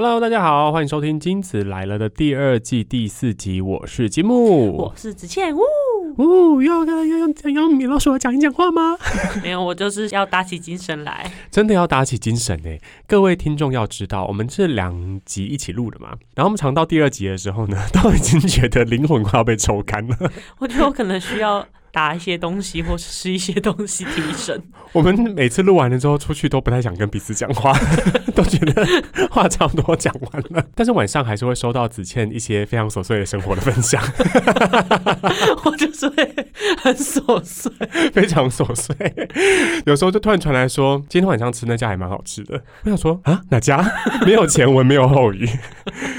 Hello，大家好，欢迎收听《金子来了》的第二季第四集，我是金木。我是子倩，呜，呜，要要要要要米老鼠来讲一讲话吗？没有，我就是要打起精神来。真的要打起精神呢！各位听众要知道，我们是两集一起录的嘛，然后我们尝到第二集的时候呢，都已经觉得灵魂快要被抽干了。我觉得我可能需要打一些东西，或是吃一些东西提神。我们每次录完了之后出去都不太想跟彼此讲话，都觉得话差不多讲完了。但是晚上还是会收到子倩一些非常琐碎的生活的分享，我就是会很琐碎。非常琐碎。有时候就突然传来说，今天晚上吃那家还蛮好吃的。我想说啊，哪家？没有前文，没有后语，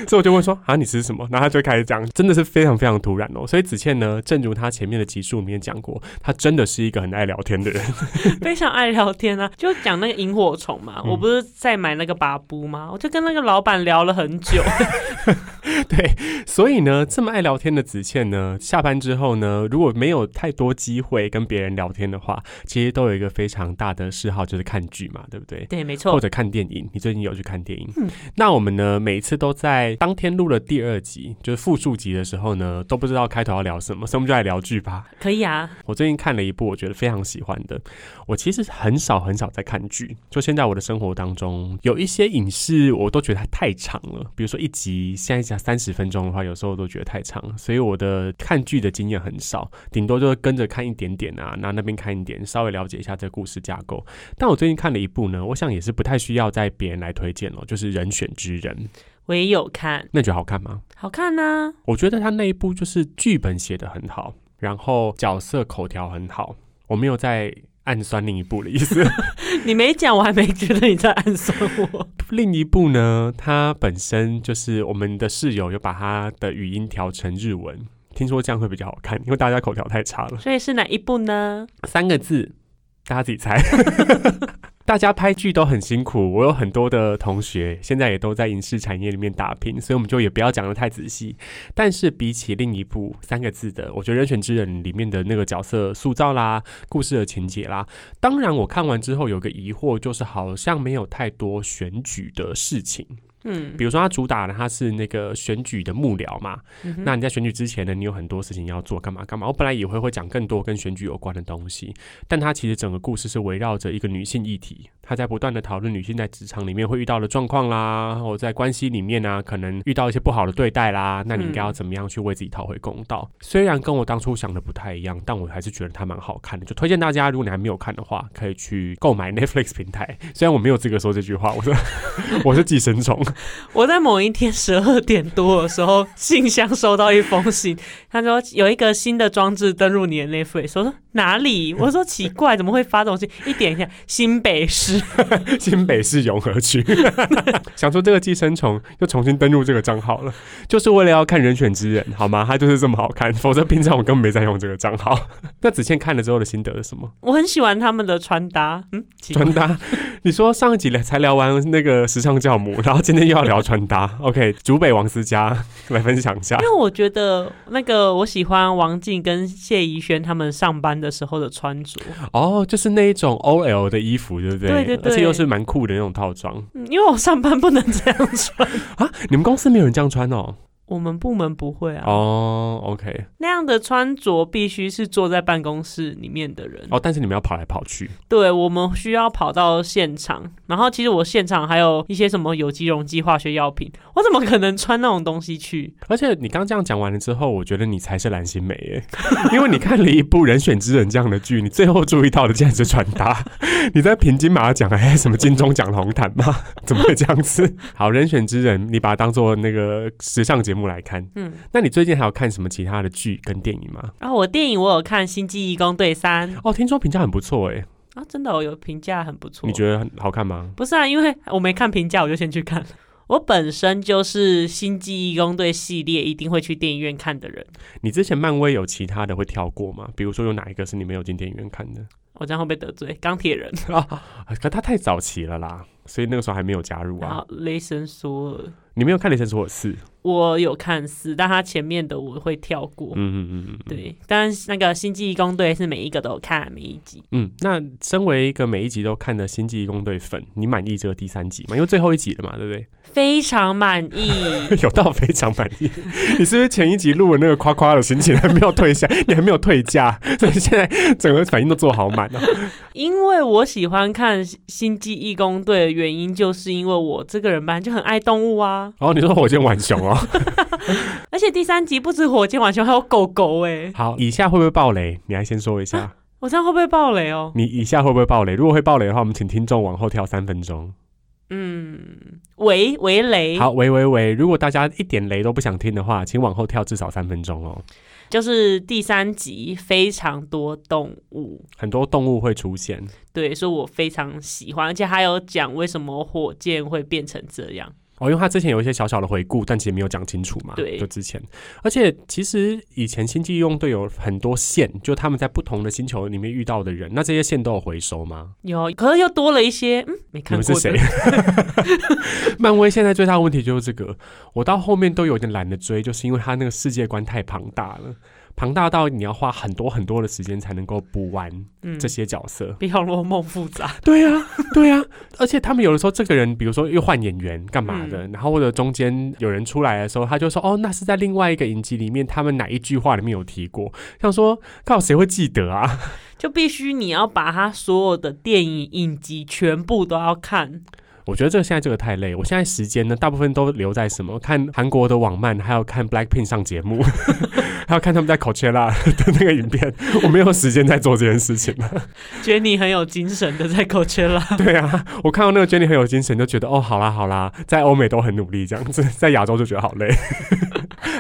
所以我就问说啊，你吃什么？然后他就开始讲，真的是非常非常突然哦。所以子倩呢，正如他前面的集数里面讲过，他真的是一个很爱聊天的人。非常爱聊天啊，就讲那个萤火虫嘛。我不是在买那个巴布吗？我就跟那个老板聊了很久。对，所以呢，这么爱聊天的子倩呢，下班之后呢，如果没有太多机会跟别人聊天的话，其实都有一个非常大的嗜好，就是看剧嘛，对不对？对，没错或。者看电影，你最近有去看电影？嗯那我们呢，每一次都在当天录了第二集，就是复述集的时候呢，都不知道开头要聊什么，所以我们就来聊剧吧。可以啊，我最近看了一部我觉得非常喜欢的，我其实很少很少在看剧，就现在我的生活当中有一些影视我都觉得它太长了，比如说一集现在讲三十分钟的话，有时候我都觉得太长，所以我的看剧的经验很少，顶多就是跟着看一点点啊，那那边看一点，稍微了解一下这个故事架构。但我最近看了一部呢，我想也是不太需要在别人来推荐了，就是《人选之人》，我也有看，那你觉得好看吗？好看呐、我觉得他那一部就是剧本写得很好，然后角色口条很好。我没有在暗算另一部的意思。你没讲，我还没觉得你在暗算我。另一部呢，它本身就是我们的室友有把他的语音调成日文，听说这样会比较好看，因为大家口条太差了。所以是哪一部呢？三个字，大家自己猜。大家拍剧都很辛苦，我有很多的同学现在也都在影视产业里面打拼，所以我们就也不要讲的太仔细。但是比起另一部三个字的，我觉得《人选之人》里面的那个角色塑造啦、故事的情节啦，当然我看完之后有个疑惑，就是好像没有太多选举的事情。嗯，比如说，他主打的他是那个选举的幕僚嘛，嗯那你在选举之前呢，你有很多事情要做，干嘛干嘛。我本来也会会讲更多跟选举有关的东西，但他其实整个故事是围绕着一个女性议题，他在不断的讨论女性在职场里面会遇到的状况啦，或者在关系里面啊，可能遇到一些不好的对待啦，那你应该要怎么样去为自己讨回公道？虽然跟我当初想的不太一样，但我还是觉得它蛮好看的，就推荐大家，如果你还没有看的话，可以去购买 Netflix 平台。虽然我没有资格说这句话，我说 我是寄生虫。我在某一天十二点多的时候，信箱收到一封信，他说有一个新的装置登入你的 Netflix，我说哪里？我说奇怪，怎么会发这种信？一点一下，新北市，新北市永和区，想说这个寄生虫又重新登入这个账号了，就是为了要看人选之人，好吗？它就是这么好看，否则平常我根本没在用这个账号。那子倩看了之后的心得是什么？我很喜欢他们的穿搭，嗯，穿搭？你说上一集才聊完那个时尚教母，然后今天又要聊穿搭，OK？竹北王思佳 来分享一下因。为我觉得那个我喜欢王静跟谢怡轩他们上班的时候的穿着，哦，就是那一种 OL 的衣服，对不对？对对对而且又是蛮酷的那种套装嗯因为我上班不能这样穿，啊！你们公司没有人这样穿哦？我们部门不会啊，哦，OK，那样的穿着必须是坐在办公室里面的人。哦，但是你们要跑来跑去，对，我们需要跑到现场，然后其实我现场还有一些什么有机溶剂化学药品，我怎么可能穿那种东西去？而且你刚这样讲完了之后，我觉得你才是蓝心湄耶，因为你看了一部《人选之人》这样的剧，你最后注意到的竟然是穿搭。你在平金马奖还是什么金钟奖红毯吗？怎么会这样子？好，《人选之人》，你把它当做那个时尚节目来看。嗯，那你最近还有看什么其他的剧跟电影吗？然后我电影我有看《星际义工队三》哦，听说评价很不错哎，啊，真的、哦、有评价很不错。你觉得很好看吗？不是啊，因为我没看评价，我就先去看了。我本身就是《星际义工队》系列一定会去电影院看的人，你之前漫威有其他的会跳过吗？比如说有哪一个是你没有进电影院看的？我这样会被得罪。钢铁人，啊，可他太早期了啦，所以那个时候还没有加入啊。雷神索尔，你没有看《雷神索尔四》？我有看四，但他前面的我会跳过。嗯嗯嗯嗯，对，但是那个《星际义工队》是每一个都有看，每一集。嗯，那身为一个每一集都看的《星际义工队》粉，你满意这个第三集吗？因为最后一集了嘛，对不对？非常满意，有到非常满意。你是不是前一集录了那个夸夸的心情还没有退下？你还没有退价，所以现在整个反应都做好满了。因为我喜欢看《星际义工队》的原因，就是因为我这个人本来就很爱动物啊。哦，你说火箭浣熊哦，而且第三集不止火箭浣熊，还有狗狗哎。好，以下会不会爆雷？你来先说一下。我这样会不会爆雷哦？你以下会不会爆雷？如果会爆雷的话，我们请听众往后跳三分钟。嗯，喂喂雷。好，喂喂喂！如果大家一点雷都不想听的话，请往后跳至少三分钟哦。就是第三集非常多动物，很多动物会出现。对，所以我非常喜欢，而且还有讲为什么火箭会变成这样。哦，因为他之前有一些小小的回顾，但其实没有讲清楚嘛。对，就之前，而且其实以前星际用队有很多线，就他们在不同的星球里面遇到的人，那这些线都有回收吗？有，可是又多了一些，嗯，没看过。是谁？漫威现在最大的问题就是这个，我到后面都有点懒得追，就是因为他那个世界观太庞大了。庞大到你要花很多很多的时间才能够补完这些角色，比《红楼梦》复杂。对呀，对呀，而且他们有的时候，这个人比如说又换演员干嘛的，然后或者中间有人出来的时候，他就说：“哦，那是在另外一个影集里面，他们哪一句话里面有提过？”像说，靠，谁会记得啊？就必须你要把他所有的电影影集全部都要看。我觉得这个现在这个太累，我现在时间呢，大部分都留在什么？看韩国的网漫，还有看 Blackpink 上节目，还有看他们在 Coachella 的那个影片。我没有时间在做这件事情了。Jenny 很有精神的在 Coachella。对啊，我看到那个 Jenny 很有精神，就觉得哦，好啦好啦，在欧美都很努力这样子，在亚洲就觉得好累，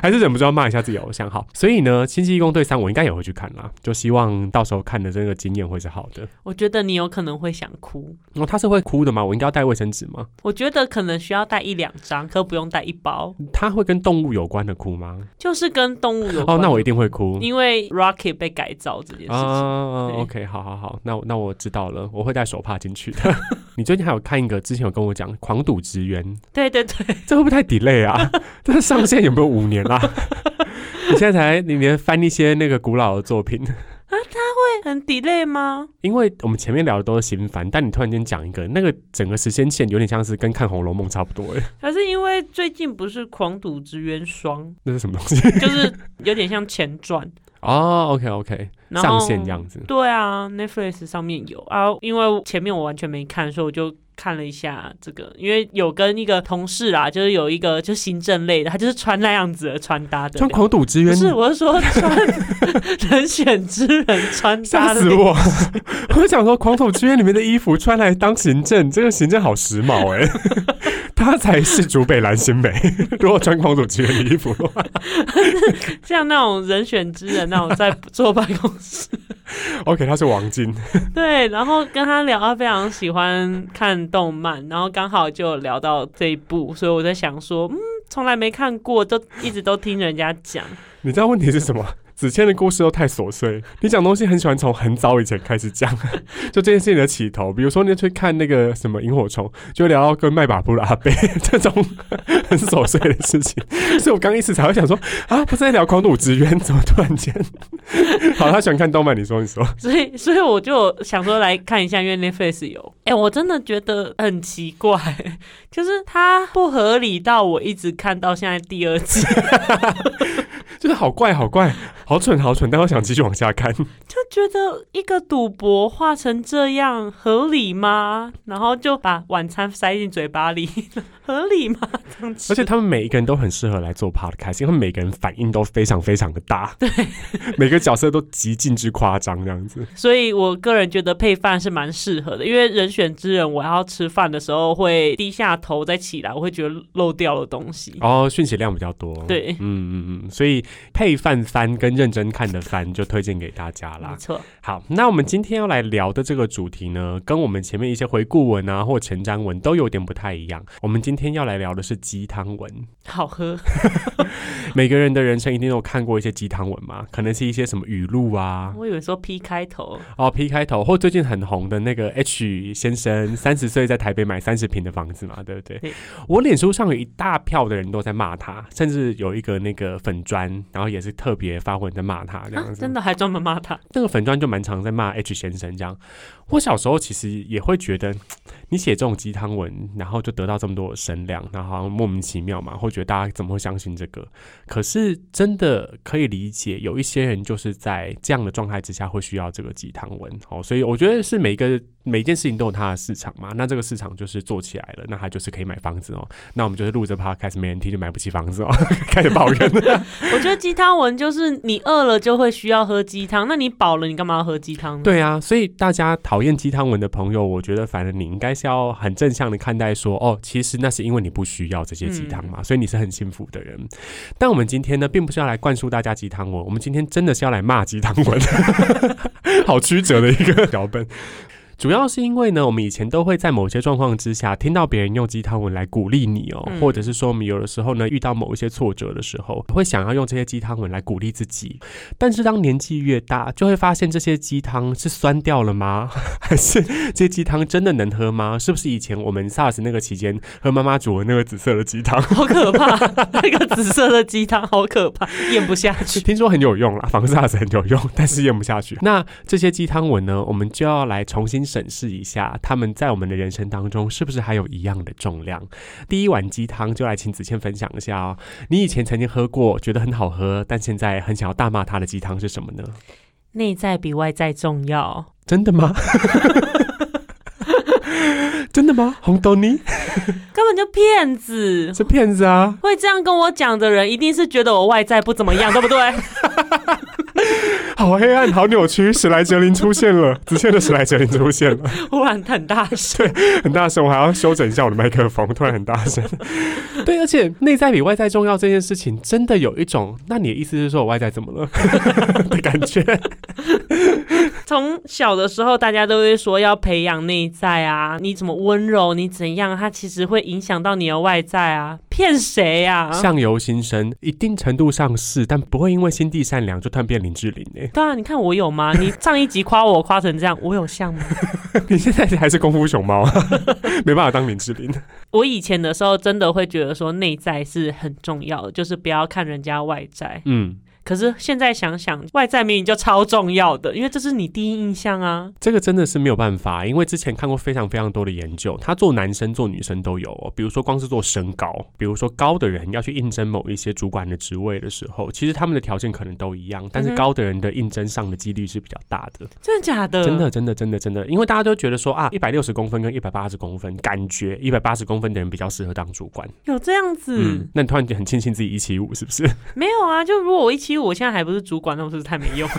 还是忍不住要骂一下自己偶像。好，所以呢，《星际义工队三》我应该也会去看啦，就希望到时候看的这个经验会是好的。我觉得你有可能会想哭。哦，他是会哭的吗？我应该要带卫生纸。我觉得可能需要带一两张，可不用带一包。它会跟动物有关的哭吗？就是跟动物有关。哦，那我一定会哭，因为 Rocket 被改造这件事情。啊，OK，好好好，那那我知道了，我会带手帕进去的。你最近还有看一个，之前有跟我讲《狂赌之渊》。对对对，这会不会太 delay 啊？这上线有没有五年啦？你现在才你连翻一些那个古老的作品。啊，很 delay 吗？因为我们前面聊的都是心烦，但你突然间讲一个，那个整个时间线有点像是跟看《红楼梦》差不多哎。还是因为最近不是《狂赌之渊双》？那是什么东西？就是有点像前传哦。OK OK，上线这样子。对啊，Netflix 上面有啊。因为前面我完全没看，所以我就。看了一下这个，因为有跟一个同事啊，就是有一个就行政类的，他就是穿那样子的穿搭的。穿狂赌之渊？不是，我是说穿 人选之人穿搭。吓死我！我想说，狂赌之渊里面的衣服穿来当行政，这个行政好时髦哎。他才是竹北蓝心美。如果穿狂赌之渊的衣服的话，像那种人选之人那我在坐办公室。OK，他是王晶。对，然后跟他聊，他非常喜欢看动漫，然后刚好就聊到这一部，所以我在想说，嗯，从来没看过，都一直都听人家讲。你知道问题是什么？子谦的故事都太琐碎，你讲东西很喜欢从很早以前开始讲，就这件事情的起头，比如说你去看那个什么萤火虫，就聊到跟麦把布拉贝 这种很琐碎的事情，所以我刚一时才会想说啊，不是在聊狂赌之渊，怎么突然间？好，他喜欢看动漫，你说你说，所以所以我就想说来看一下，因为 Netflix 有，哎，我真的觉得很奇怪，就是它不合理到我一直看到现在第二季。就是好怪好怪，好蠢好蠢，但我想继续往下看。就觉得一个赌博画成这样合理吗？然后就把晚餐塞进嘴巴里，合理吗？这样而且他们每一个人都很适合来做 podcast，因为每个人反应都非常非常的大，对，每个角色都极尽之夸张这样子。所以我个人觉得配饭是蛮适合的，因为人选之人，我要吃饭的时候会低下头再起来，我会觉得漏掉了东西。哦，讯息量比较多。对，嗯嗯嗯，所以。配饭番跟认真看的番，就推荐给大家啦没。错，好，那我们今天要来聊的这个主题呢，跟我们前面一些回顾文啊或前瞻文都有点不太一样。我们今天要来聊的是鸡汤文。好喝。每个人的人生一定都有看过一些鸡汤文嘛，可能是一些什么语录啊，我以为说 P 开头，哦 P 开头，或最近很红的那个 H 先生，三十岁在台北买三十平的房子嘛，对不对？对我脸书上有一大票的人都在骂他，甚至有一个那个粉砖，然后也是特别发文在骂他这样啊，子。真的还专门骂他。那个粉砖就蛮常在骂 H 先生这样。我小时候其实也会觉得，你写这种鸡汤文，然后就得到这么多的声量，然后好像莫名其妙嘛，会觉得大家怎么会相信这个？可是真的可以理解，有一些人就是在这样的状态之下会需要这个鸡汤文。哦，所以我觉得是每个每一件事情都有它的市场嘛。那这个市场就是做起来了，那它就是可以买房子哦。那我们就是录着 podcast 没人听就买不起房子哦，开始抱怨。我觉得鸡汤文就是你饿了就会需要喝鸡汤，那你饱了你干嘛要喝鸡汤呢？对啊，所以大家讨厌鸡汤文的朋友，我觉得反正你应该是要很正向的看待说，哦，其实那是因为你不需要这些鸡汤嘛，所以你是很幸福的人。但我们今天呢，并不是要来灌输大家鸡汤文，我们今天真的是要来骂鸡汤文，好曲折的一个脚本。主要是因为呢，我们以前都会在某些状况之下听到别人用鸡汤文来鼓励你哦，嗯或者是说我们有的时候呢遇到某一些挫折的时候，会想要用这些鸡汤文来鼓励自己。但是当年纪越大，就会发现这些鸡汤是酸掉了吗？还是这些鸡汤真的能喝吗？是不是以前我们 SARS 那个期间喝妈妈煮的那个紫色的鸡汤？好可怕，那个紫色的鸡汤好可怕，咽不下去。听说很有用啦，防 SARS 很有用，但是咽不下去。那这些鸡汤文呢，我们就要来重新审视一下，他们在我们的人生当中是不是还有一样的重量？第一碗鸡汤就来请子倩分享一下哦。你以前曾经喝过，觉得很好喝，但现在很想要大骂他的鸡汤是什么呢？内在比外在重要。真的吗？真的吗？红豆泥根本就骗子！是骗子啊！会这样跟我讲的人，一定是觉得我外在不怎么样，对不对？好黑暗，好扭曲，史莱哲林出现了，子倩的史莱哲林出现了，忽然很大声，很大声，我还要修整一下我的麦克风，突然很大声。对，而且内在比外在重要这件事情，真的有一种，那你的意思是说我外在怎么了的感觉？从小的时候，大家都会说要培养内在啊，你怎么温柔，你怎样，它其实会影响到你的外在啊。骗谁呀？相由心生，一定程度上是，但不会因为心地善良就突然变林志玲哎、对啊，你看我有吗？你上一集夸我夸成这样，我有像吗？你现在还是功夫熊猫，没办法当林志玲。我以前的时候真的会觉得说内在是很重要的，就是不要看人家外在。嗯，可是现在想想，外在明明就超重要的，因为这是你第一印象啊。这个真的是没有办法，因为之前看过非常非常多的研究，他做男生做女生都有哦。比如说光是做身高，比如说高的人要去应征某一些主管的职位的时候，其实他们的条件可能都一样，但是高的人的应征上的几率是比较大的。真的假的？真的，真的，真的，真的，因为大家都觉得说啊，一百六十公分跟一百八十公分，感觉一百八十公分的人比较适合当主管。有这样子？嗯，那你突然很庆幸自己一七五，是不是？没有啊，就如果我一七五，我现在还不是主管，那我是不是太没用？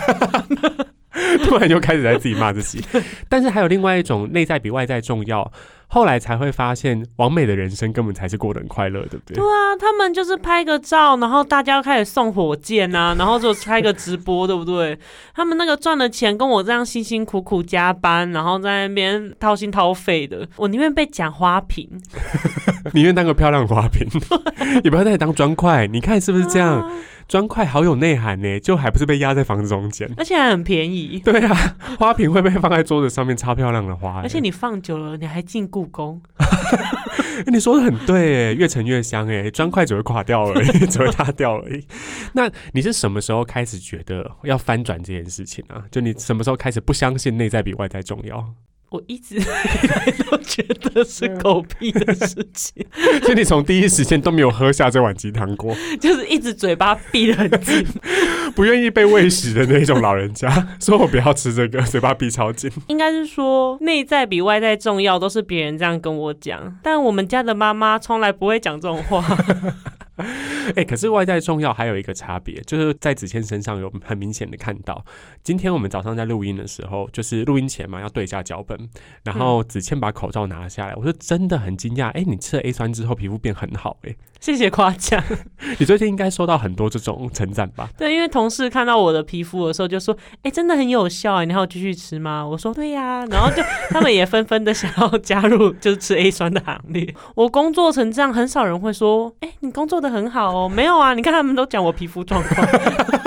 突然就开始在自己骂自己。但是还有另外一种内在比外在重要，后来才会发现，完美的人生根本才是过得很快乐，对不对？对啊，他们就是拍个照，然后大家开始送火箭啊，然后就开个直播，对不对？他们那个赚的钱跟我这样辛辛苦苦加班，然后在那边掏心掏肺的，我宁愿被讲花瓶，宁愿当个漂亮花瓶，也不要再当砖块。你看是不是这样？啊砖块好有内涵呢，就还不是被压在房子中间。而且还很便宜。对啊，花瓶会被放在桌子上面，超漂亮的花欸。而且你放久了，你还进故宫，欸你说的很对，哎，越沉越香，哎，砖块只会垮掉而已，只会塌掉而已。那你是什么时候开始觉得要翻转这件事情啊？就你什么时候开始不相信内在比外在重要？我一直 都觉得是狗屁的事情，所以你从第一时间都没有喝下这碗鸡汤过，就是一直嘴巴闭得很紧。不愿意被喂食的那种老人家，说我不要吃这个，嘴巴闭超紧。应该是说内在比外在重要，都是别人这样跟我讲，但我们家的妈妈从来不会讲这种话。哎、可是外在重要还有一个差别，就是在子谦身上有很明显的看到。今天我们早上在录音的时候，就是录音前嘛，要对一下脚本，然后子谦把口罩拿下来，我就真的很惊讶，哎、你吃了 A 酸之后皮肤变很好、哎，谢谢夸奖。你最近应该收到很多这种称赞吧？对，因为同事看到我的皮肤的时候就说：“哎、真的很有效哎，你还要继续吃吗？”我说：“对呀、然后就他们也纷纷的想要加入就是吃 A 酸的行列。我工作成这样，很少人会说：“哎、你工作的很好哦。”没有啊，你看他们都讲我皮肤状况。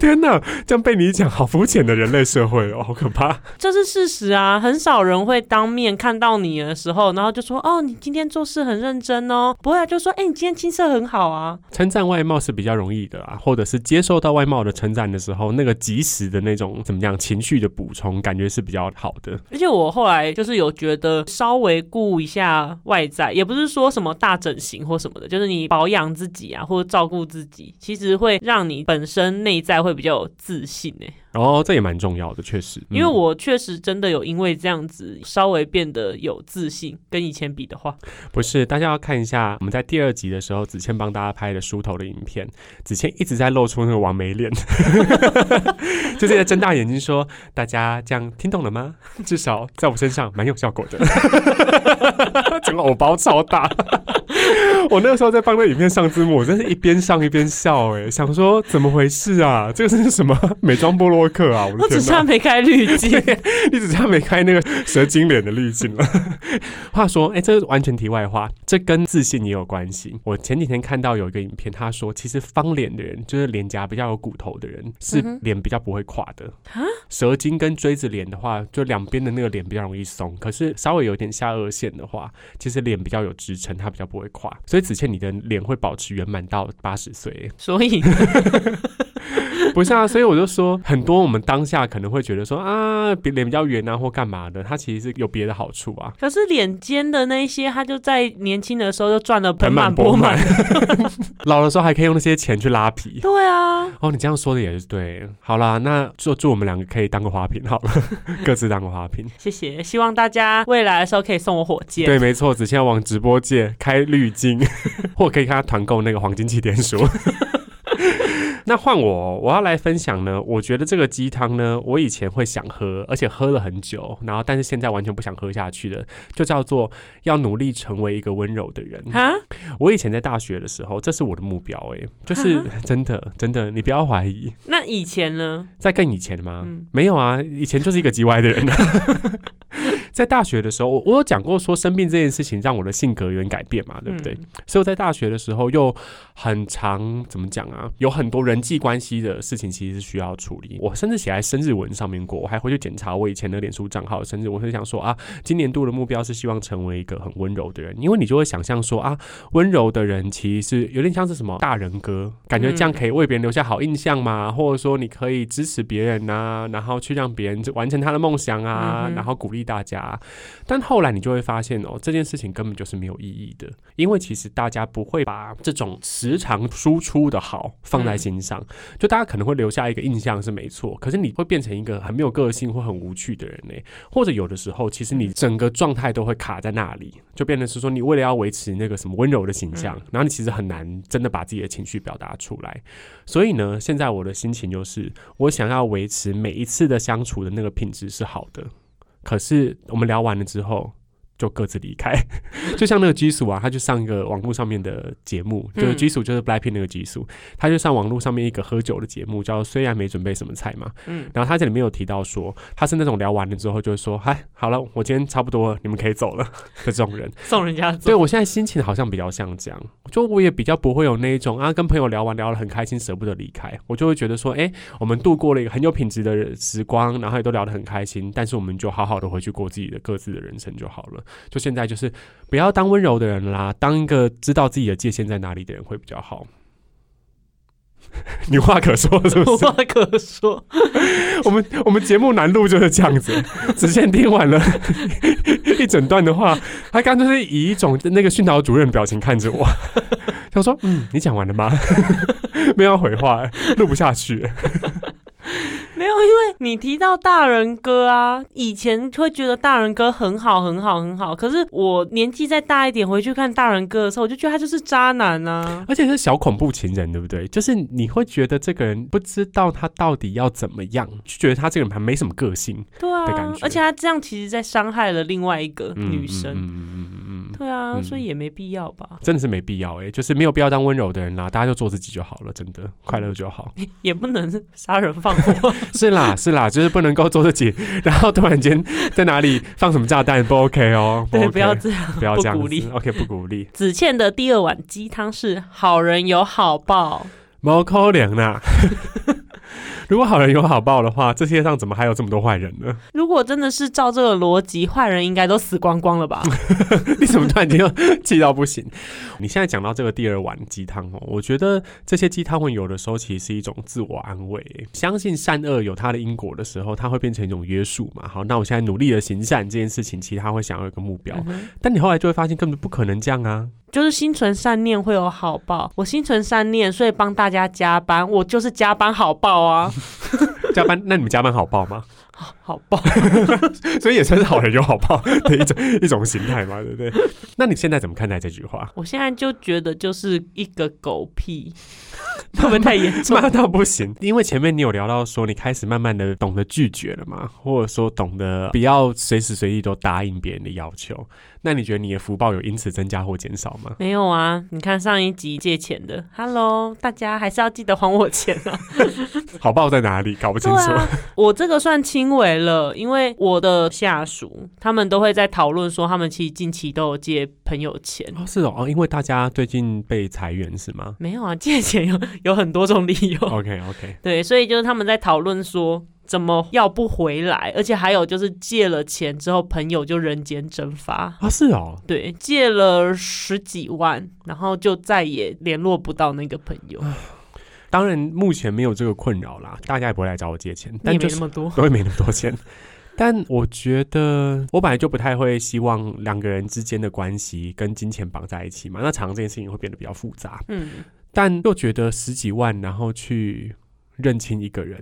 天哪，这样被你讲，好肤浅的人类社会哦，好可怕。这是事实啊，很少人会当面看到你的时候，然后就说：“哦，你今天做事很认真哦。”不会啊，就说：“哎、你今天青色很好啊。称赞外貌是比较容易的啊，或者是接受到外貌的称赞的时候，那个及时的那种怎么样情绪的补充，感觉是比较好的。”而且我后来就是有觉得稍微顾一下外在，也不是说什么大整形或什么的，就是你保养自己啊，或者照顾自己，其实会让你本身内在会比较有自信诶、哦，这也蛮重要的，确实。因为嗯我确实真的有因为这样子稍微变得有自信，跟以前比的话，不是，大家要看一下我们在第二集的时候，子谦帮大家拍的梳头的影片，子谦一直在露出那个王美脸，就是在睁大眼睛说：“大家这样听懂了吗？至少在我身上蛮有效果的。”整个偶包超大。我那个时候在帮那影片上字幕，我真是一边上一边笑、哎，想说怎么回事啊？这个是什么美妆波洛克啊？我只！差没开滤镜。你只差没开那个蛇精脸的滤镜了。话说，哎、这个完全题外话，这跟自信也有关系。我前几天看到有一个影片，他说，其实方脸的人，就是脸颊比较有骨头的人，是脸比较不会垮的。啊蛇精跟锥子脸的话，就两边的那个脸比较容易松，可是稍微有点下颚线的话，其实脸比较有支撑，它比较不会垮。所以子倩，你的脸会保持圆满到八十岁。所以 不是啊，所以我就说，很多我们当下可能会觉得说啊，比脸比较圆啊，或干嘛的，它其实是有别的好处啊。可是脸尖的那一些，他就在年轻的时候就赚了盆盆满钵满 老的时候还可以用那些钱去拉皮。对啊，哦，你这样说的也是对。好啦，那就祝我们两个可以当个花瓶好了，各自当个花瓶。谢谢，希望大家未来的时候可以送我火箭。对，没错，只现在往直播界开滤镜，或可以看他团购那个黄金气点书。那换我，我要来分享呢。我觉得这个鸡汤呢，我以前会想喝，而且喝了很久，然后但是现在完全不想喝下去的，就叫做要努力成为一个温柔的人。哈，我以前在大学的时候，这是我的目标、欸，就是 真的真的，你不要怀疑。那以前呢？在更以前吗？嗯没有啊，以前就是一个叽歪的人。在大学的时候，我我有讲过说生病这件事情让我的性格有点改变嘛，对不对？嗯所以我在大学的时候又很长怎么讲啊？有很多人际关系的事情其实是需要处理。我甚至写在生日文上面过，我还回去检查我以前的脸书账号的生日，我是想说啊，今年度的目标是希望成为一个很温柔的人，因为你就会想象说啊，温柔的人其实是有点像是什么大人格，感觉这样可以为别人留下好印象嘛，或者说你可以支持别人呐、然后去让别人完成他的梦想啊，嗯然后鼓励大家。但后来你就会发现哦，这件事情根本就是没有意义的，因为其实大家不会把这种时常输出的好放在心上，就大家可能会留下一个印象是没错，可是你会变成一个很没有个性或很无趣的人呢，或者有的时候其实你整个状态都会卡在那里，就变成是说你为了要维持那个什么温柔的形象，然后你其实很难真的把自己的情绪表达出来。所以呢，现在我的心情就是，我想要维持每一次的相处的那个品质是好的。可是我们聊完了之后，就各自离开。就像那个基础啊，他就上一个网络上面的节目，就是嗯基础就是 Blackpink 那个基础，他就上网络上面一个喝酒的节目，叫虽然没准备什么菜嘛，嗯，然后他这里面有提到说，他是那种聊完了之后就会说，嗨，好了，我今天差不多了，你们可以走了 的这种人。送人家对。我现在心情好像比较像这样，就我也比较不会有那一种啊，跟朋友聊完聊得很开心，舍不得离开，我就会觉得说，哎、我们度过了一个很有品质的时光，然后也都聊得很开心，但是我们就好好的回去过自己的各自的人生就好了。就现在就是不要当温柔的人啦，当一个知道自己的界限在哪里的人会比较好。你话可说是不无是？话可说，我们我们节目难录就是这样子，子健听完了一整段的话，他刚就是以一种那个训导主任表情看着我，他说：“嗯，你讲完了吗？” 没有要回话，录不下去。没有因为你提到大人哥啊，以前会觉得大人哥很好很好很好，可是我年纪再大一点回去看大人哥的时候，我就觉得他就是渣男啊。而且是小恐怖情人，对不对？就是你会觉得这个人不知道他到底要怎么样，就觉得他这个人还没什么个性。对啊的感觉，而且他这样其实在伤害了另外一个嗯女生。对啊，嗯所以也没必要吧，真的是没必要哎、就是没有必要当温柔的人啦，大家就做自己就好了，真的快乐就好。也不能杀人放火。是啦是啦，就是不能够做自己，然后突然间在哪里放什么炸弹不 OK 哦，对，OK 不要这样。不要这样不鼓励，OK 不鼓励。子倩的第二碗鸡汤是好人有好报。毛可怜呐！如果好人有好报的话，这世界上怎么还有这么多坏人呢？如果真的是照这个逻辑，坏人应该都死光光了吧？你怎么突然间又气到不行？你现在讲到这个第二碗鸡汤哦，我觉得这些鸡汤文有的时候其实是一种自我安慰。相信善恶有它的因果的时候，它会变成一种约束嘛。好，那我现在努力的行善这件事情，其实他会想要一个目标，嗯但你后来就会发现根本不可能这样啊。就是心存善念会有好报。我心存善念，所以帮大家加班，我就是加班好报啊，加班，那你们加班好报吗？好报。所以也算是好人有好报的一种一种形态嘛，对不对？那你现在怎么看待这句话？我现在就觉得就是一个狗屁，会不会太严重？骂到不行，因为前面你有聊到说，你开始慢慢的懂得拒绝了嘛，或者说懂得不要随时随地都答应别人的要求。那你觉得你的福报有因此增加或减少吗？没有啊，你看上一集借钱的，Hello，大家还是要记得还我钱啊。好报在哪里？搞不清楚。啊，我这个算轻微了，因为我的下属他们都会在讨论说，他们其实近期都有借朋友钱。哦，是哦，哦，因为大家最近被裁员是吗没有啊，借钱有 有很多种理由。？OK OK，对，所以就是他们在讨论说怎么要不回来，而且还有就是借了钱之后，朋友就人间蒸发。啊是哦，对，借了十几万，然后就再也联络不到那个朋友，当然目前没有这个困扰啦，大家也不会来找我借钱，但就是没那么多。都会没那么多钱。但我觉得，我本来就不太会希望两个人之间的关系跟金钱绑在一起嘛，那常常这件事情会变得比较复杂。嗯，但又觉得十几万，然后去认清一个人，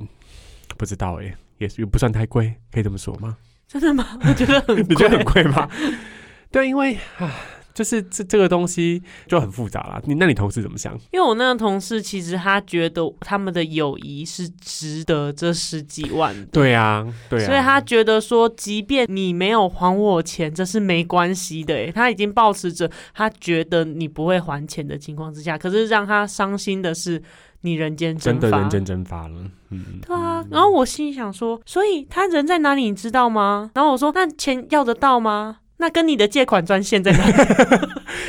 不知道哎、也也不算太贵，可以这么说吗？真的吗？我 觉得很贵。你觉得很贵吗？对，因为啊，就是这这个东西就很复杂啦。你那你同事怎么想？因为我那个同事其实他觉得他们的友谊是值得这十几万的。对啊，对啊，所以他觉得说，即便你没有还我钱，这是没关系的。诶，他已经保持着他觉得你不会还钱的情况之下，可是让他伤心的是，你人间蒸发。真的人间蒸发了。嗯，对啊，然后我心里想说，所以他人在哪里，你知道吗？然后我说，那钱要得到吗？那跟你的借款专线在哪里？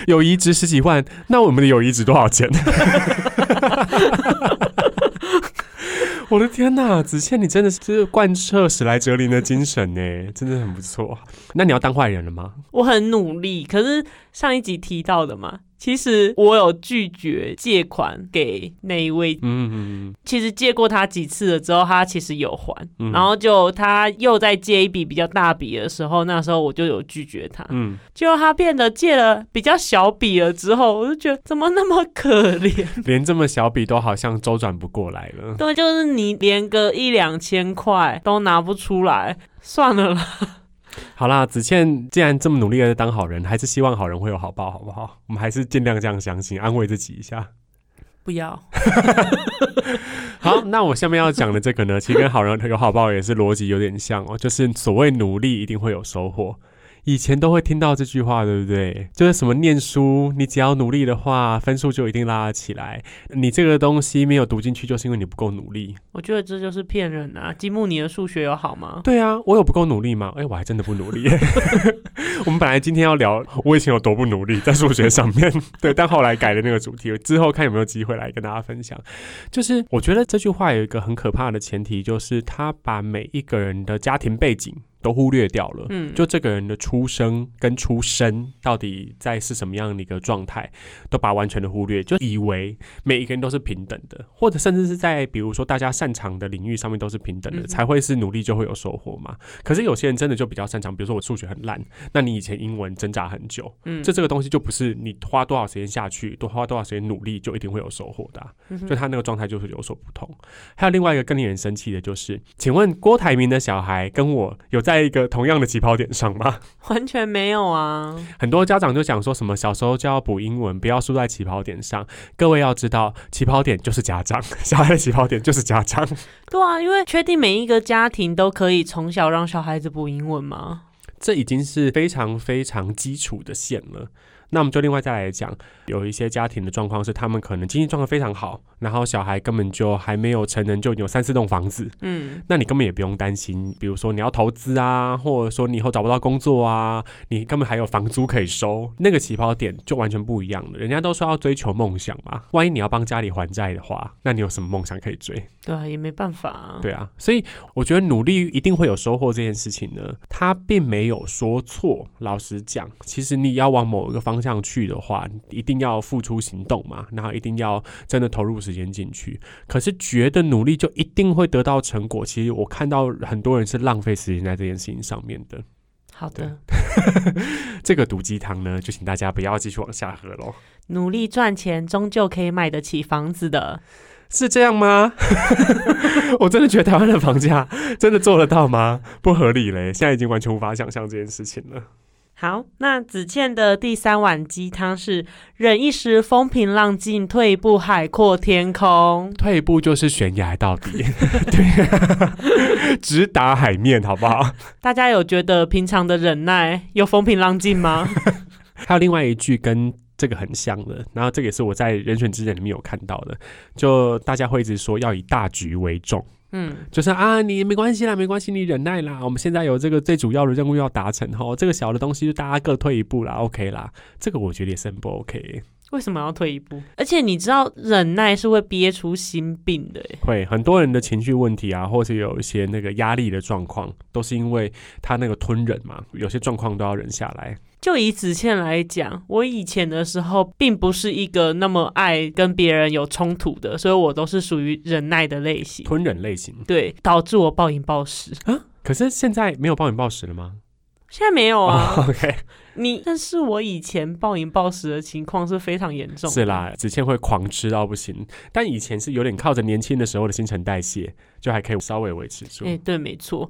友谊值十几万，那我们的友谊值多少钱？我的天呐，子倩，你真的是贯彻史莱哲林的精神呢，真的很不错。那你要当坏人了吗？我很努力，可是上一集提到的嘛，其实我有拒绝借款给那一位嗯嗯其实借过他几次了之后，他其实有还，嗯然后就他又在借一笔比较大笔的时候，那时候我就有拒绝他。嗯，结果他变得借了比较小笔了之后，我就觉得怎么那么可怜？连这么小笔都好像周转不过来了。对，就是你连个一两千块都拿不出来，算了啦。好啦，子倩既然这么努力的当好人，还是希望好人会有好报，好不好？我们还是尽量这样相信，安慰自己一下。不要，好，那我下面要讲的这个呢，其实跟好人有好报也是逻辑有点像哦，就是所谓努力一定会有收获。以前都会听到这句话，对不对？就是什么念书，你只要努力的话，分数就一定拉得起来。你这个东西没有读进去，就是因为你不够努力。我觉得这就是骗人啊！积木，你的数学有好吗？对啊，我有不够努力吗？哎，我还真的不努力。我们本来今天要聊我以前有多不努力在数学上面，对，但后来改了那个主题，之后看有没有机会来跟大家分享。就是我觉得这句话有一个很可怕的前提，就是他把每一个人的家庭背景都忽略掉了。嗯，就这个人的出生跟出身到底在是什么样的一个状态，都把完全的忽略，就以为每一个人都是平等的，或者甚至是在比如说大家擅长的领域上面都是平等的，嗯才会是努力就会有收获嘛。可是有些人真的就比较擅长，比如说我数学很烂，那你以前英文挣扎很久，嗯就这个东西就不是你花多少时间下去，多花多少时间努力就一定会有收获的啊、嗯就他那个状态就是有所不同。还有另外一个更令人生气的就是，请问郭台铭的小孩跟我有在一个同样的起跑点上吗？完全没有啊。很多家长就讲说什么小时候就要补英文，不要输在起跑点上。各位要知道，起跑点就是家长，小孩的起跑点就是家长。对啊，因为确定每一个家庭都可以从小让小孩子补英文吗？这已经是非常非常基础的线了。那我们就另外再来讲，有一些家庭的状况是，他们可能经济状况非常好，然后小孩根本就还没有成人就有三四栋房子，嗯，那你根本也不用担心，比如说你要投资啊，或者说你以后找不到工作啊，你根本还有房租可以收，那个起跑点就完全不一样了。人家都说要追求梦想嘛，万一你要帮家里还债的话，那你有什么梦想可以追？对啊，也没办法、啊。对啊，所以我觉得努力一定会有收获这件事情呢，他并没有说错。老实讲，其实你要往某一个方向去的话，一定要付出行动嘛，然后一定要真的投入时间进去。可是觉得努力就一定会得到成果，其实我看到很多人是浪费时间在这件事情上面的。好的，这个毒鸡汤呢，就请大家不要继续往下喝喽。努力赚钱，终究可以买得起房子的。是这样吗？我真的觉得台湾的房价真的做得到吗？不合理嘞！现在已经完全无法想象这件事情了。好，那子倩的第三碗鸡汤是忍一时风平浪静，退一步海阔天空。退一步就是悬崖到底，对，直达海面，好不好？大家有觉得平常的忍耐有风平浪静吗？还有另外一句跟这个很像的，然后这个也是我在《人选之人》里面有看到的，就大家会一直说要以大局为重。嗯，就是啊，你没关系啦，没关系，你忍耐啦。我们现在有这个最主要的任务要达成哈，这个小的东西就大家各退一步啦，OK 啦。这个我觉得也是很不 OK，为什么要退一步？而且你知道忍耐是会憋出心病的。会很多人的情绪问题啊，或是有一些那个压力的状况，都是因为他那个吞忍嘛，有些状况都要忍下来。就以子倩来讲，我以前的时候并不是一个那么爱跟别人有冲突的，所以我都是属于忍耐的类型。吞忍类型对，导致我暴饮暴食。可是现在没有暴饮暴食了吗？现在没有啊，哦 OK，你但是我以前暴饮暴食的情况是非常严重。是，啦，子倩会狂吃到不行，但以前是有点靠着年轻的时候的新陈代谢，就还可以稍微维持住。哎、对，没错。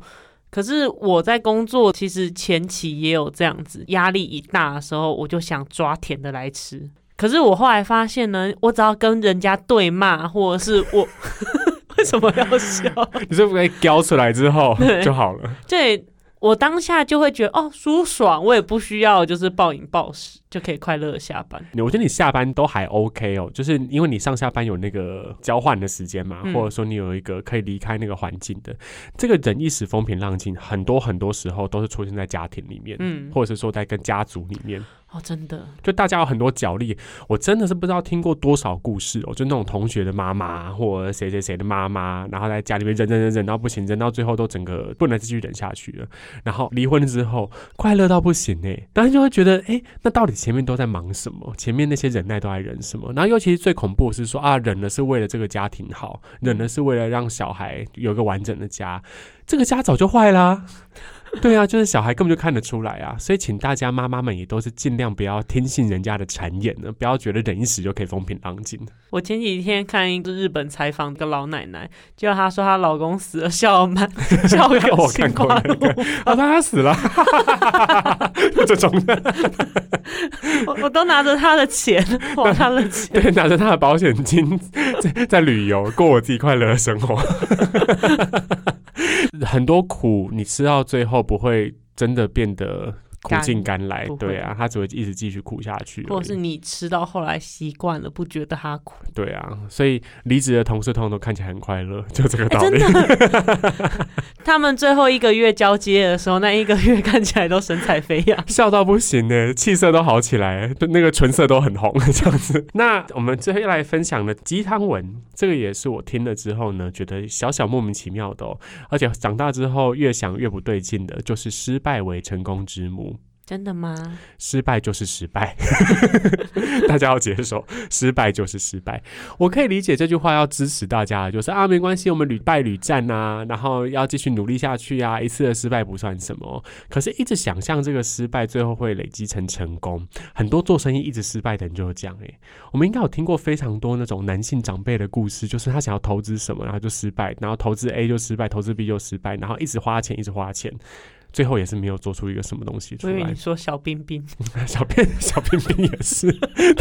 可是我在工作，其实前期也有这样子，压力一大的时候，我就想抓甜的来吃。可是我后来发现呢，我只要跟人家对骂，或者是我 为什么要笑？你是不是叼出来之后 就好了？对我当下就会觉得哦舒爽，我也不需要就是暴饮暴食就可以快乐下班。我觉得你下班都还 OK 哦，就是因为你上下班有那个交换的时间嘛，嗯。或者说你有一个可以离开那个环境的，这个人一时风平浪静，很多很多时候都是出现在家庭里面，嗯，或者是说在跟家族里面，哦，真的，就大家有很多角力，我真的是不知道听过多少故事哦，就那种同学的妈妈或者谁谁谁的妈妈，然后在家里面忍忍忍忍到不行，忍到最后都整个不能继续忍下去了，然后离婚之后快乐到不行哎，然后就会觉得哎，那到底前面都在忙什么？前面那些忍耐都在忍什么？然后尤其是最恐怖的是说啊，忍的是为了这个家庭好，忍的是为了让小孩有个完整的家，这个家早就坏啦。对啊，就是小孩根本就看得出来啊，所以请大家妈妈们也都是尽量不要听信人家的谗言呢，不要觉得忍一时就可以风平浪静。我前几天看一个日本采访一个老奶奶，就她说她老公死了，笑满 笑个 我看过那个啊，他死了，这种的，我我都拿着他的钱，花她的钱。对，拿着他的保险金在在旅游，过我自己快乐的生活。很多苦你吃到最后不会真的变得苦尽甘来对啊，他只会一直继续苦下去。或者是你吃到后来习惯了，不觉得它苦。对啊，所以离职的同事通常都看起来很快乐，就这个哎、道理。真的，他们最后一个月交接的时候，那一个月看起来都神采飞扬。笑到不行呢，气色都好起来，那个唇色都很红，这样子。那我们最后来分享的鸡汤文，这个也是我听了之后呢，觉得小小莫名其妙的哦，而且长大之后越想越不对劲的，就是失败为成功之母。真的吗？失败就是失败，大家要接受，失败就是失败。我可以理解这句话要支持大家，就是啊，没关系，我们屡败屡战啊，然后要继续努力下去啊，一次的失败不算什么。可是，一直想象这个失败最后会累积成成功，很多做生意一直失败的人就是这样诶、欸我们应该有听过非常多那种男性长辈的故事，就是他想要投资什么，然后就失败，然后投资 A 就失败，投资 B 就失败，然后一直花钱，一直花钱。最后也是没有做出一个什么东西出来我以为你。说小冰冰，小冰 小冰冰也是。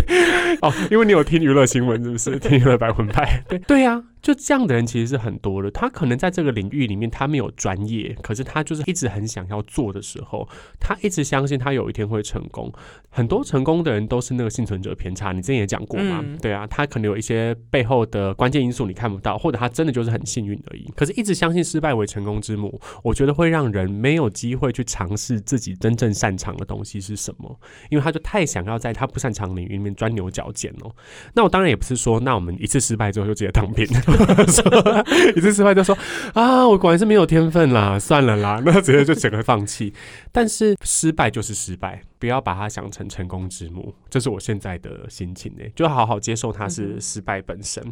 哦，因为你有听娱乐新闻是不是？听娱乐百分派，对。对呀、就这样的人其实是很多的。他可能在这个领域里面他没有专业，可是他就是一直很想要做的时候，他一直相信他有一天会成功。很多成功的人都是那个幸存者偏差，你之前也讲过嘛？嗯对啊，他可能有一些背后的关键因素你看不到，或者他真的就是很幸运而已。可是，一直相信失败为成功之母，我觉得会让人没有机会去尝试自己真正擅长的东西是什么，因为他就太想要在他不擅长领域里面钻牛角尖哦。那我当然也不是说，那我们一次失败之后就直接当兵，说 一次失败就说啊，我果然是没有天分啦，算了啦，那直接就整个放弃。但是失败就是失败，不要把它想成成功之母，这是我现在的心情呢，就好好接受它嗯是失败本身。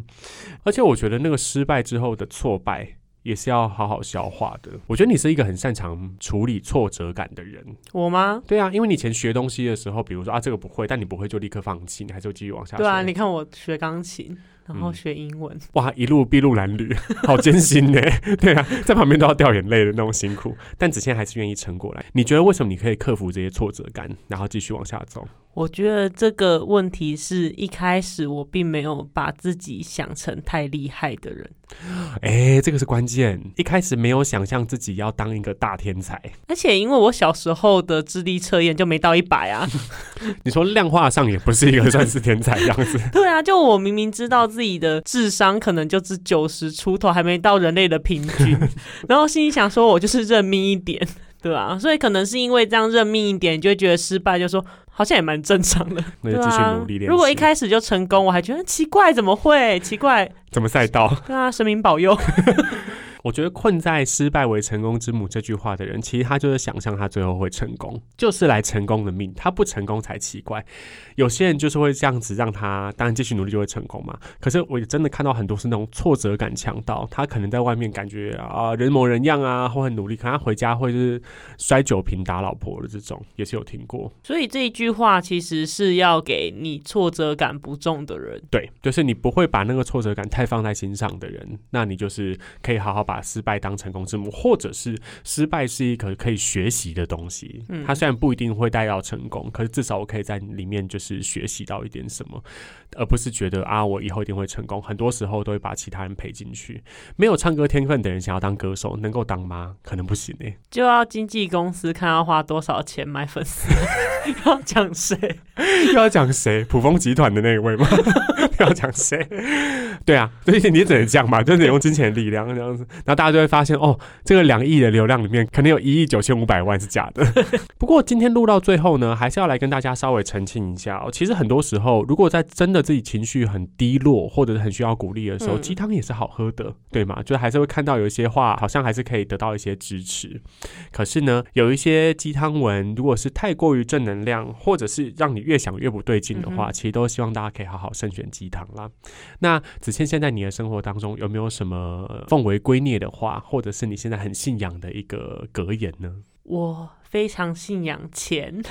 而且我觉得那个失败之后的挫败。也是要好好消化的。我觉得你是一个很擅长处理挫折感的人，我吗？对啊，因为你以前学东西的时候，比如说啊这个不会，但你不会就立刻放弃，你还是会继续往下学。对啊，你看我学钢琴，然后嗯学英文，哇，一路筚路蓝缕，好艰辛呢。对啊，在旁边都要掉眼泪的那种辛苦，但子谦还是愿意撑过来。你觉得为什么你可以克服这些挫折感，然后继续往下走？我觉得这个问题是一开始我并没有把自己想成太厉害的人，哎、这个是关键。一开始没有想象自己要当一个大天才，而且因为我小时候的智力测验就没到一百啊，你说量化上也不是一个算是天才这样子。对啊，就我明明知道自己的智商可能就只九十出头，还没到人类的平均，然后心里想说我就是认命一点。对啊，所以可能是因为这样认命一点，你就会觉得失败，就说好像也蛮正常的。那就继续努力练。如果一开始就成功，我还觉得奇怪，怎么会？奇怪，怎么赛道？对啊，神明保佑。我觉得困在“失败为成功之母”这句话的人，其实他就是想象他最后会成功，就是来成功的命。他不成功才奇怪。有些人就是会这样子让他，当然继续努力就会成功嘛。可是我也真的看到很多是那种挫折感强到，他可能在外面感觉啊人模人样啊，或很努力，可能他回家会是摔酒瓶打老婆的这种，也是有听过。所以这一句话其实是要给你挫折感不重的人。对，就是你不会把那个挫折感太放在心上的人，那你就是可以好好把失败当成功之母，或者是失败是一个可以学习的东西。嗯它虽然不一定会带到成功，可是至少我可以在里面就是学习到一点什么，而不是觉得啊我以后一定会成功。很多时候都会把其他人陪进去。没有唱歌天分的人想要当歌手，能够当吗？可能不行欸、就要经纪公司看要花多少钱买粉丝，要讲谁？又要讲谁？普丰集团的那一位吗？要讲谁？对啊，所以你只能这样嘛，就得用金钱的力量这样子，然后大家就会发现哦，这个两亿的流量里面，可能有一亿九千五百万是假的。不过今天录到最后呢，还是要来跟大家稍微澄清一下哦。其实很多时候，如果在真的自己情绪很低落，或者是很需要鼓励的时候，嗯鸡汤也是好喝的，对吗？就还是会看到有一些话，好像还是可以得到一些支持。可是呢，有一些鸡汤文，如果是太过于正能量，或者是让你越想越不对劲的话，嗯其实都希望大家可以好好慎选鸡汤啦。那子谦，现在你的生活当中有没有什么奉为圭臬的话，或者是你现在很信仰的一个格言呢？我非常信仰钱，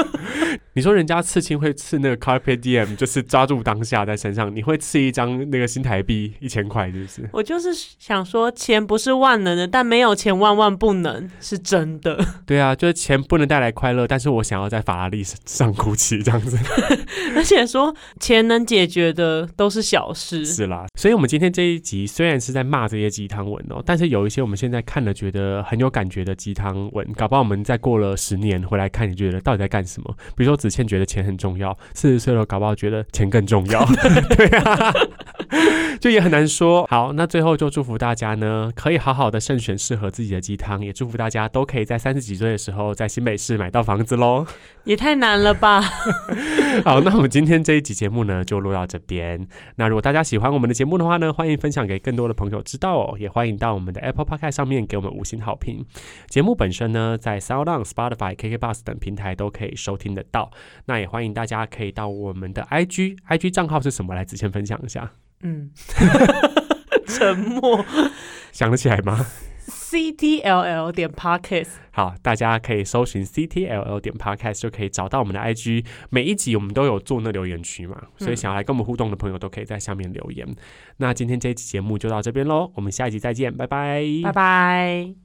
你说人家刺青会刺那个 carpet diem，就是抓住当下在身上，你会刺一张那个新台币一千块，是不是？我就是想说，钱不是万能的，但没有钱万万不能，是真的。对啊，就是钱不能带来快乐，但是我想要在法拉利上哭泣这样子。而且说钱能解决的都是小事。是啦，所以我们今天这一集虽然是在骂这些鸡汤文哦，但是有一些我们现在看了觉得很有感觉的鸡汤文，搞不好我们再过了十年回来看，你觉得到底在干什么？比如说子倩觉得钱很重要，四十岁了搞不好觉得钱更重要，对啊，就也很难说。好，那最后就祝福大家呢，可以好好的慎选适合自己的鸡汤，也祝福大家都可以在三十几岁的时候在新北市买到房子喽。也太难了吧！好，那我们今天这一集节目呢就录到这边。那如果大家喜欢我们的节目的话呢，欢迎分享给更多的朋友知道哦，也欢迎到我们的 Apple Podcast 上面给我们五星好评。节目本身呢，在 Spotify、KK Bus 等平台都可以收听得到。那也欢迎大家可以到我们的 IG，IG 账号是什么？来，之前分享一下。嗯，沉默。想得起来吗？C T L L 点 Pockets，好，大家可以搜寻 CTLL 点 Podcast 就可以找到我们的 IG。每一集我们都有做那留言区嘛，所以想要来跟我们互动的朋友都可以在下面留言。那今天这一期节目就到这边喽，我们下一集再见，拜拜，拜拜。